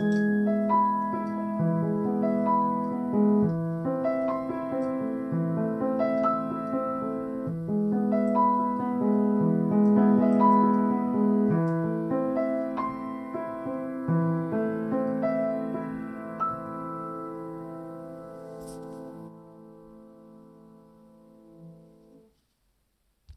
Amen.